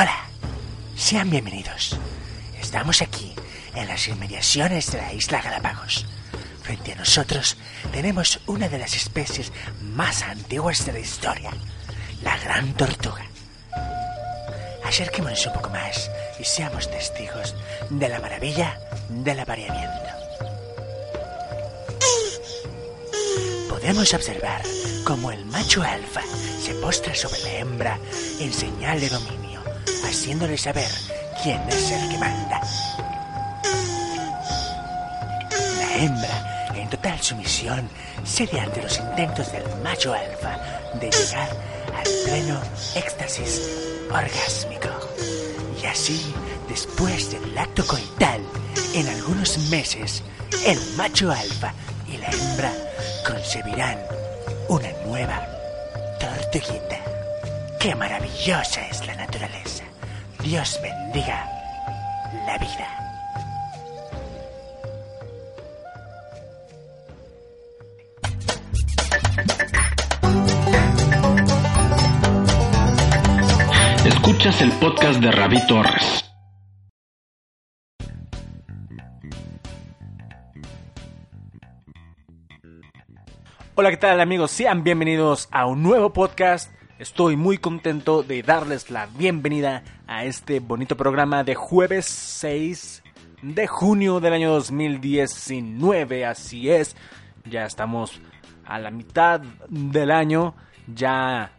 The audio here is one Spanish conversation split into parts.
Hola, sean bienvenidos. Estamos aquí, en las inmediaciones de la isla Galápagos. Frente a nosotros tenemos una de las especies más antiguas de la historia, la gran tortuga. Acerquémonos un poco más y seamos testigos de la maravilla del apareamiento. Podemos observar cómo el macho alfa se postra sobre la hembra en señal de dominio, haciéndole saber quién es el que manda. La hembra, en total sumisión, cede ante los intentos del macho alfa de llegar al pleno éxtasis orgásmico. Y así, después del acto coital, en algunos meses, el macho alfa y la hembra concebirán una nueva tortuguita. ¡Qué maravillosa es! Dios bendiga la vida. Escuchas el podcast de Rabí Torres. Hola, ¿qué tal amigos? Sean bienvenidos a un nuevo podcast. Estoy muy contento de darles la bienvenida a este bonito programa de jueves 6 de junio del año 2019. Así es, ya estamos a la mitad del año. Ya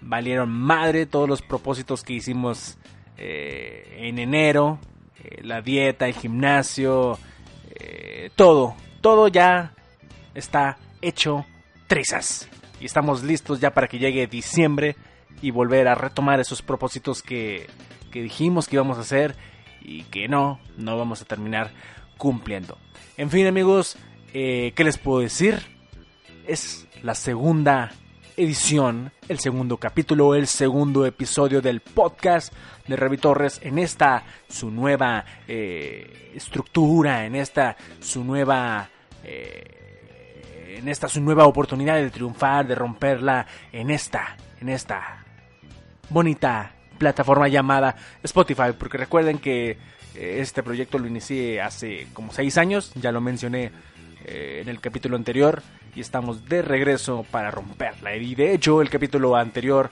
valieron madre todos los propósitos que hicimos eh, en enero. eh, la dieta, el gimnasio, eh, todo. Todo ya está hecho trizas. Y estamos listos ya para que llegue diciembre y volver a retomar esos propósitos que, que dijimos que íbamos a hacer y que no, no vamos a terminar cumpliendo. En fin amigos, eh, ¿qué les puedo decir? Es la segunda edición, el segundo capítulo, el segundo episodio del podcast de Revi Torres en esta su nueva eh, estructura, en esta su nueva eh, en esta su nueva oportunidad de triunfar, de romperla en esta, en esta bonita plataforma llamada Spotify, porque recuerden que eh, este proyecto lo inicié hace como seis años, ya lo mencioné eh, en el capítulo anterior y estamos de regreso para romperla. Y de hecho el capítulo anterior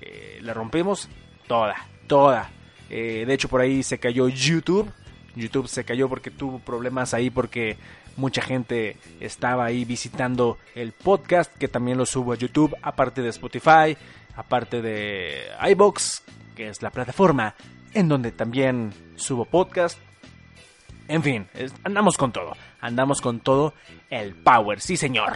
eh, la rompimos toda, toda. De hecho por ahí se cayó YouTube. YouTube se cayó porque tuvo problemas ahí porque mucha gente estaba ahí visitando el podcast que también lo subo a YouTube aparte de Spotify, aparte de iBox, que es la plataforma en donde también subo podcast. En fin, andamos con todo. Andamos con todo el power. Sí, señor.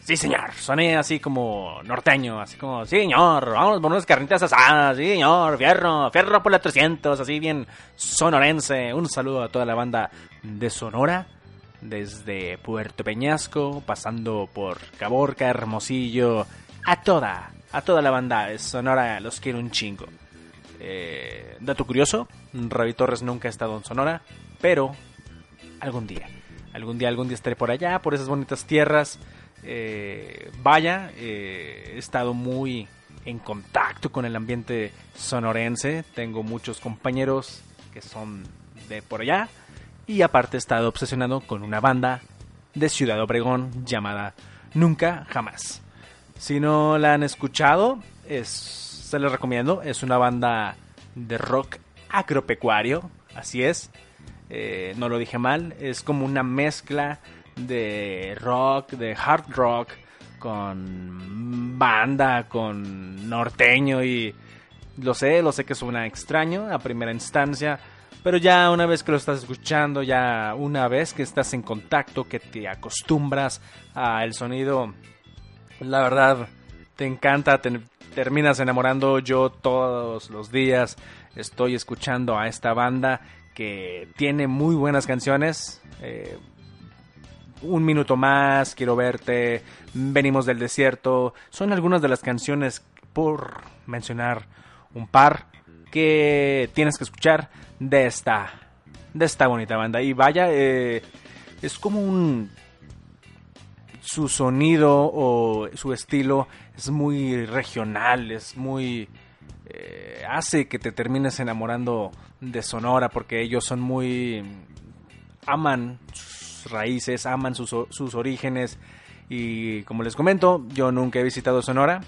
Sí, señor. Soné así como norteño, así como, sí, señor, vamos por unas carnitas asadas, sí, señor, fierro, fierro por la 300, así bien sonorense. Un saludo a toda la banda de Sonora, desde Puerto Peñasco, pasando por Caborca, Hermosillo, a toda, a toda la banda Sonora, los quiero un chingo. Eh, dato curioso, Ravi Torres nunca ha estado en Sonora, pero algún día, algún día, algún día estaré por allá, por esas bonitas tierras. Eh, vaya, eh, he estado muy en contacto con el ambiente sonorense, tengo muchos compañeros que son de por allá y aparte he estado obsesionado con una banda de Ciudad Obregón llamada Nunca Jamás. Si no la han escuchado, es, se les recomiendo. Es una banda de rock agropecuario, así es. Eh, no lo dije mal. Es como una mezcla de rock, de hard rock, con banda, con norteño y lo sé, lo sé que suena extraño a primera instancia. Pero ya una vez que lo estás escuchando, ya una vez que estás en contacto, que te acostumbras al sonido, la verdad, te encanta, te terminas enamorando. Yo todos los días estoy escuchando a esta banda que tiene muy buenas canciones. Eh, un minuto más, quiero verte, venimos del desierto. Son algunas de las canciones, por mencionar un par, que tienes que escuchar de esta, de esta bonita banda. Y vaya, eh, es como un su sonido o su estilo es muy regional, es muy eh, hace que te termines enamorando de Sonora porque ellos son muy... aman sus raíces, aman sus, sus orígenes y como les comento, yo nunca he visitado Sonora,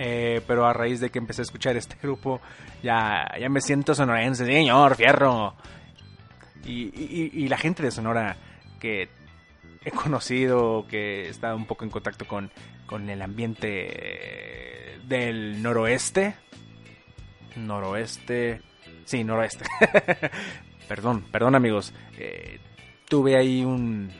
eh, pero a raíz de que empecé a escuchar este grupo, ya, ya me siento sonorense, señor, fierro. Y, la gente de Sonora que he conocido, que está un poco en contacto con, con el ambiente del noroeste. Noroeste. Sí, noroeste. perdón, perdón amigos. Eh, tuve ahí un,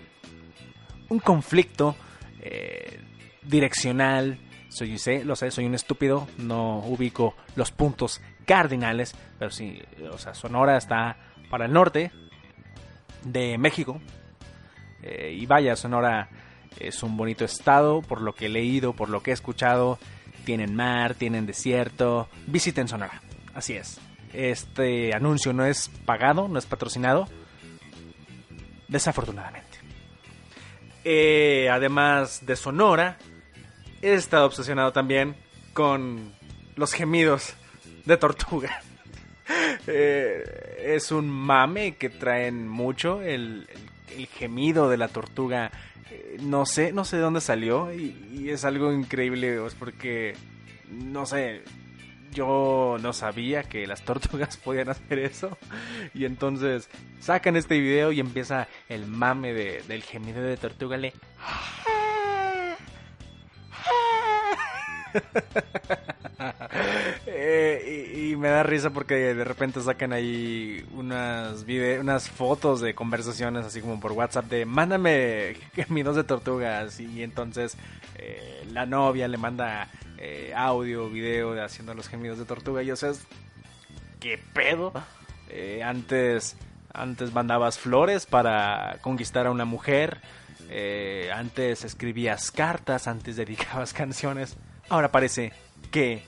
un conflicto eh, direccional soy, lo sé, soy un estúpido, no ubico los puntos cardinales, pero sí, o sea, Sonora está para el norte de México. Eh, y vaya, Sonora es un bonito estado, por lo que he leído, por lo que he escuchado. Tienen mar, tienen desierto. Visiten Sonora, así es. Este anuncio no es pagado, no es patrocinado. Desafortunadamente. Eh, además de Sonora, he estado obsesionado también con los gemidos de tortuga. Eh, es un mame que traen mucho el, gemido de la tortuga. Eh, no sé, no sé de dónde salió y, es algo increíble porque no sé, yo no sabía que las tortugas podían hacer eso. Y entonces sacan este video y empieza el mame del gemido de tortuga. Le... Eh, y, me da risa porque de repente sacan ahí unas unas fotos de conversaciones así como por WhatsApp de mándame gemidos de tortugas y entonces eh, la novia le manda eh, audio, video de haciendo los gemidos de tortuga y o sea, ¿qué pedo? antes, antes mandabas flores para conquistar a una mujer. antes escribías cartas, antes dedicabas canciones. Ahora parece que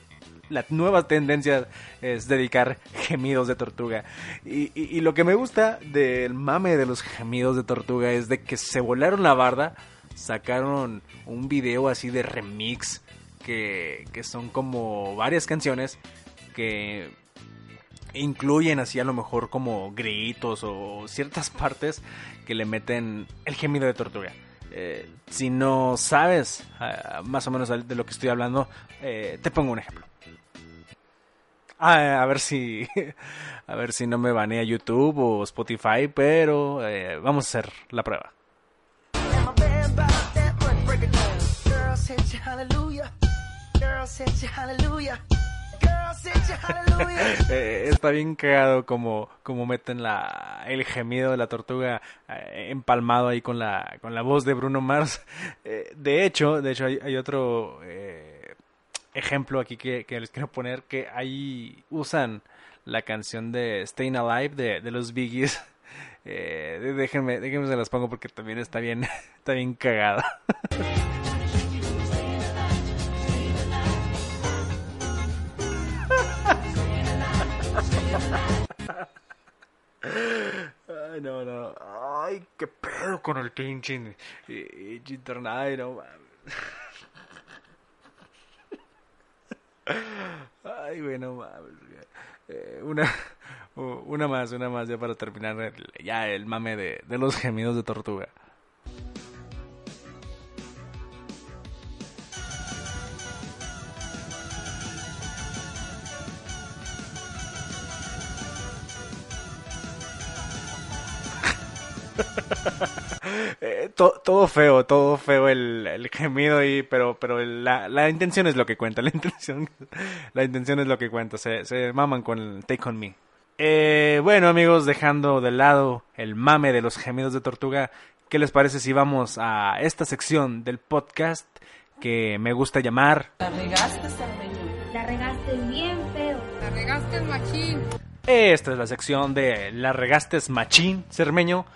la nueva tendencia es dedicar gemidos de tortuga. Y, lo que me gusta del mame de los gemidos de tortuga es de que se volaron la barda, sacaron un video así de remix, que, que son como varias canciones que incluyen así a lo mejor como gritos o ciertas partes que le meten el gemido de tortuga. Eh, si no sabes ah, más o menos de lo que estoy hablando, eh, te pongo un ejemplo. Ah, a ver si a ver si no me banea YouTube o Spotify, pero eh, vamos a hacer la prueba. Eh, está bien cagado como, como meten la, el gemido de la tortuga eh, empalmado ahí con la, con la voz de Bruno Mars. Eh, de hecho, de hecho hay, otro ejemplo aquí que, les quiero poner que ahí usan la canción de Staying Alive de, de los Biggies. déjenme, déjenme se las pongo porque también está bien, está bien cagada. qué pedo con el pinche internet, no mames. Ay, bueno, mames. Eh, una, una más, una más ya para terminar ya el mame de, de los gemidos de tortuga. Eh, todo feo, todo feo el, gemido y pero pero la, la, intención es lo que cuenta, la intención la intención es lo que cuenta, se, se maman con el Take on Me. Eh, bueno amigos, dejando de lado el mame de los gemidos de tortuga, ¿qué les parece si vamos a esta sección del podcast que me gusta llamar La regaste, La regaste bien feo. La regaste machín. Esta es la sección de La regaste machín, Cermeño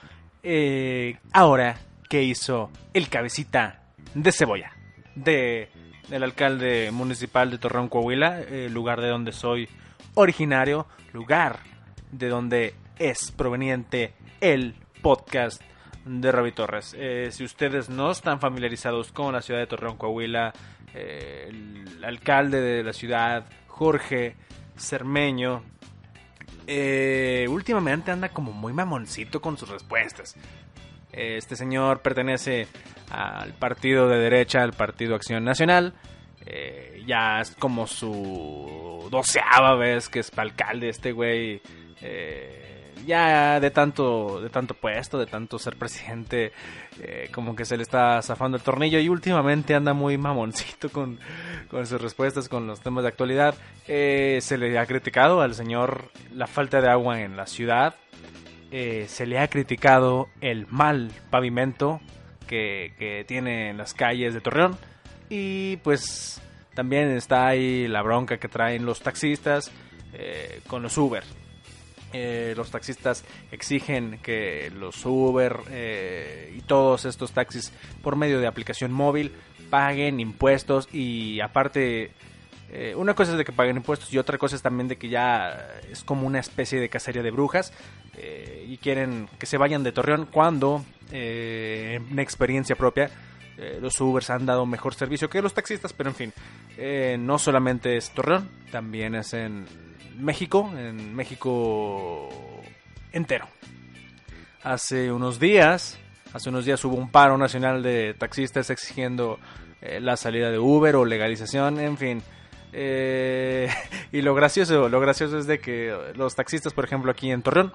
eh, ahora, ¿qué hizo el cabecita de cebolla? De el alcalde municipal de Torreón, Coahuila, el lugar de donde soy originario, lugar de donde es proveniente el podcast de Ravi Torres. Eh, si ustedes no están familiarizados con la ciudad de Torreón, Coahuila, eh, el alcalde de la ciudad, Jorge Cermeño, eh, últimamente anda como muy mamoncito con sus respuestas. Este señor pertenece al partido de derecha, al Partido Acción Nacional. Eh, ya es como su doceava vez que es alcalde este güey. Eh, ya de tanto, de tanto puesto, de tanto ser presidente, eh, como que se le está zafando el tornillo y últimamente anda muy mamoncito con, con sus respuestas, con los temas de actualidad. Eh, se le ha criticado al señor la falta de agua en la ciudad, eh, se le ha criticado el mal pavimento que, que tiene en las calles de Torreón y pues también está ahí la bronca que traen los taxistas con los Uber. Eh, los taxistas exigen que los Uber eh, y todos estos taxis por medio de aplicación móvil paguen impuestos y aparte eh, una cosa es de que paguen impuestos y otra cosa es también de que ya es como una especie de cacería de brujas y quieren que se vayan de Torreón cuando en experiencia propia los Ubers han dado mejor servicio que los taxistas, pero en fin, no solamente es Torreón, también es en México, en México entero. Hace unos días, hace unos días hubo un paro nacional de taxistas exigiendo eh, la salida de Uber o legalización, en fin. Eh, y lo gracioso, lo gracioso es de que los taxistas, por ejemplo, aquí en Torreón,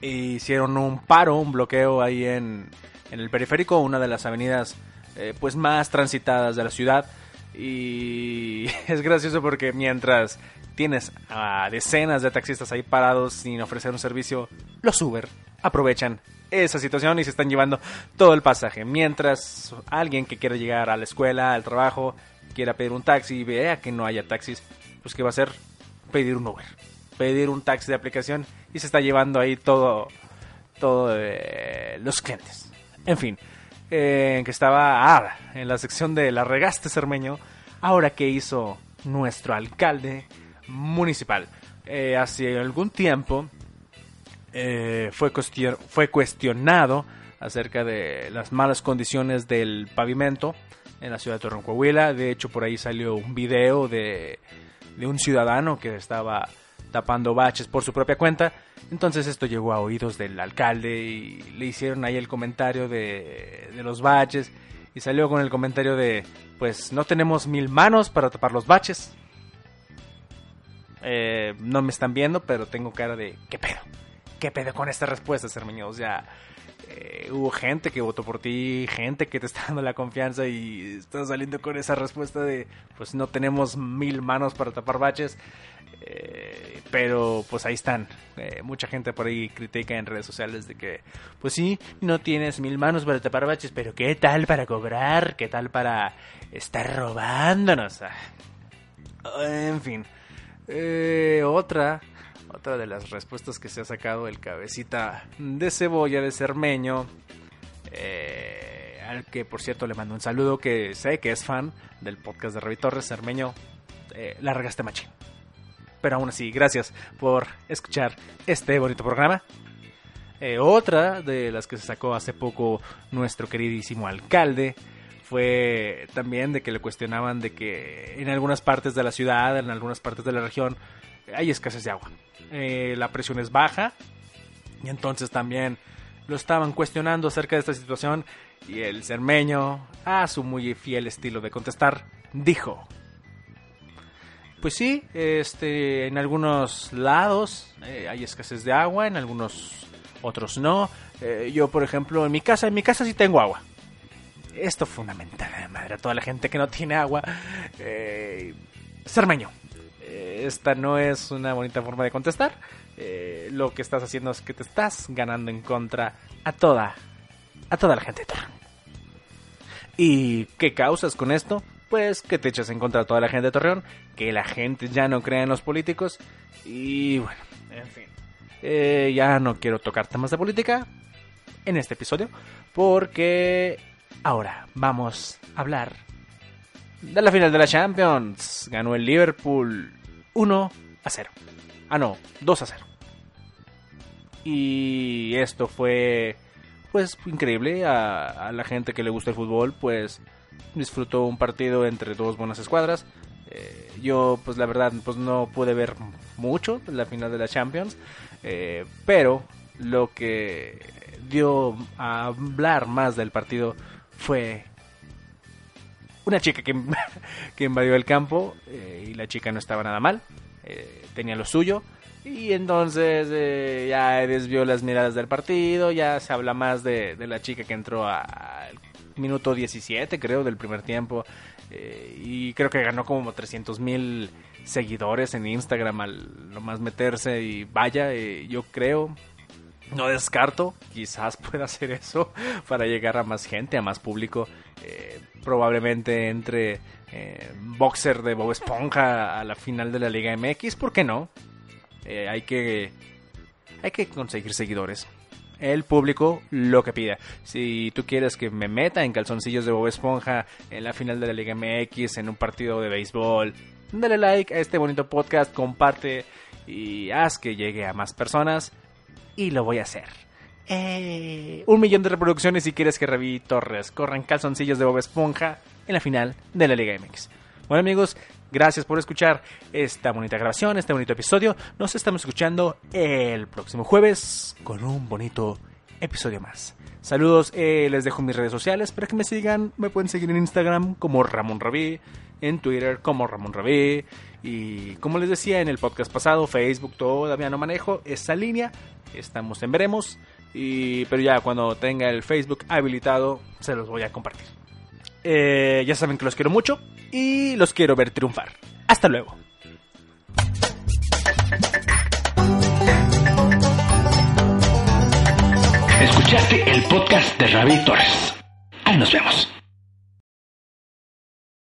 hicieron un paro, un bloqueo ahí en, en el periférico, una de las avenidas eh, pues más transitadas de la ciudad. Y es gracioso porque mientras tienes a decenas de taxistas ahí parados sin ofrecer un servicio, los Uber aprovechan esa situación y se están llevando todo el pasaje. Mientras alguien que quiere llegar a la escuela, al trabajo, quiera pedir un taxi y vea que no haya taxis, pues ¿qué va a hacer? Pedir un Uber. Pedir un taxi de aplicación y se está llevando ahí todo, todo eh, los clientes. En fin, eh, que estaba ah, en la sección de la regaste cermeño, ahora que hizo nuestro alcalde municipal. Eh, hace algún tiempo eh, fue, fue cuestionado acerca de las malas condiciones del pavimento en la ciudad de Torreón, Coahuila. De hecho, por ahí salió un video de, de un ciudadano que estaba tapando baches por su propia cuenta. Entonces esto llegó a oídos del alcalde y le hicieron ahí el comentario de, de los baches y salió con el comentario de, pues no tenemos mil manos para tapar los baches. Eh, no me están viendo, pero tengo cara de, ¿qué pedo? ¿Qué pedo con esta respuesta, Cermeño? O eh, hubo gente que votó por ti, gente que te está dando la confianza y estás saliendo con esa respuesta de, pues no tenemos mil manos para tapar baches. Eh, pero pues ahí están. mucha gente por ahí critica en redes sociales de que, pues sí, no tienes mil manos para tapar baches, pero ¿qué tal para cobrar? ¿Qué tal para estar robándonos? Ah, en fin. Eh, otra, otra de las respuestas que se ha sacado el cabecita de cebolla de Cermeño, eh, al que por cierto le mando un saludo, que sé que es fan del podcast de Ravi Torres, Cermeño, eh, largaste machín. Pero aún así, gracias por escuchar este bonito programa. Eh, otra de las que se sacó hace poco nuestro queridísimo alcalde, fue también de que le cuestionaban de que en algunas partes de la ciudad, en algunas partes de la región, hay escasez de agua. Eh, la presión es baja y entonces también lo estaban cuestionando acerca de esta situación y el cermeño, a su muy fiel estilo de contestar, dijo, pues sí, este, en algunos lados eh, hay escasez de agua, en algunos otros no. Eh, yo, por ejemplo, en mi casa, en mi casa sí tengo agua esto fundamental, madre a toda la gente que no tiene agua. Eh, Cermeño, eh, esta no es una bonita forma de contestar. Eh, lo que estás haciendo es que te estás ganando en contra a toda, a toda la gente. ¿Y qué causas con esto? Pues que te echas en contra a toda la gente de Torreón, que la gente ya no cree en los políticos y bueno, en fin. Eh, ya no quiero tocar temas de política en este episodio porque Ahora vamos a hablar de la final de la Champions. Ganó el Liverpool 1 a 0. Ah, no, 2 a 0. Y esto fue pues increíble a, la gente que le gusta el fútbol, pues disfrutó un partido entre dos buenas escuadras. Eh, yo, pues la verdad, pues no pude ver mucho la final de la Champions, eh, pero lo que dio a hablar más del partido fue una chica que, que invadió el campo eh, y la chica no estaba nada mal, tenía lo suyo. Y entonces ya desvió las miradas del partido, ya se habla más de, de la chica que entró al minuto 17, creo, del primer tiempo. Eh, y creo que ganó como 300 mil seguidores en Instagram al nomás meterse y vaya, eh, yo creo, no descarto, quizás pueda hacer eso para llegar a más gente, a más público. Eh, probablemente entre boxer de Bob Esponja a la final de la Liga MX, ¿por qué no? hay que hay que conseguir seguidores el público lo que pida. Si tú quieres que me meta en calzoncillos de Bob Esponja en la final de la Liga MX, en un partido de béisbol, dale like a este bonito podcast, comparte y haz que llegue a más personas. Y lo voy a hacer. Eh, un millón de reproducciones si quieres que Revi Torres corra en calzoncillos de Bob Esponja en la final de la Liga MX. Bueno amigos, Gracias por escuchar esta bonita grabación, este bonito episodio. Nos estamos escuchando el próximo jueves con un bonito episodio más. Saludos, eh, les dejo mis redes sociales para que me sigan. Me pueden seguir en Instagram como Ramón Rabí, en Twitter como Ramón Rabí. Y como les decía en el podcast pasado, Facebook todavía no manejo esa línea. Estamos en veremos. Y, pero ya cuando tenga el Facebook habilitado, se los voy a compartir. Eh, ya saben que los quiero mucho y los quiero ver triunfar. Hasta luego. Escuchaste el podcast de Ravi Torres. Ahí nos vemos.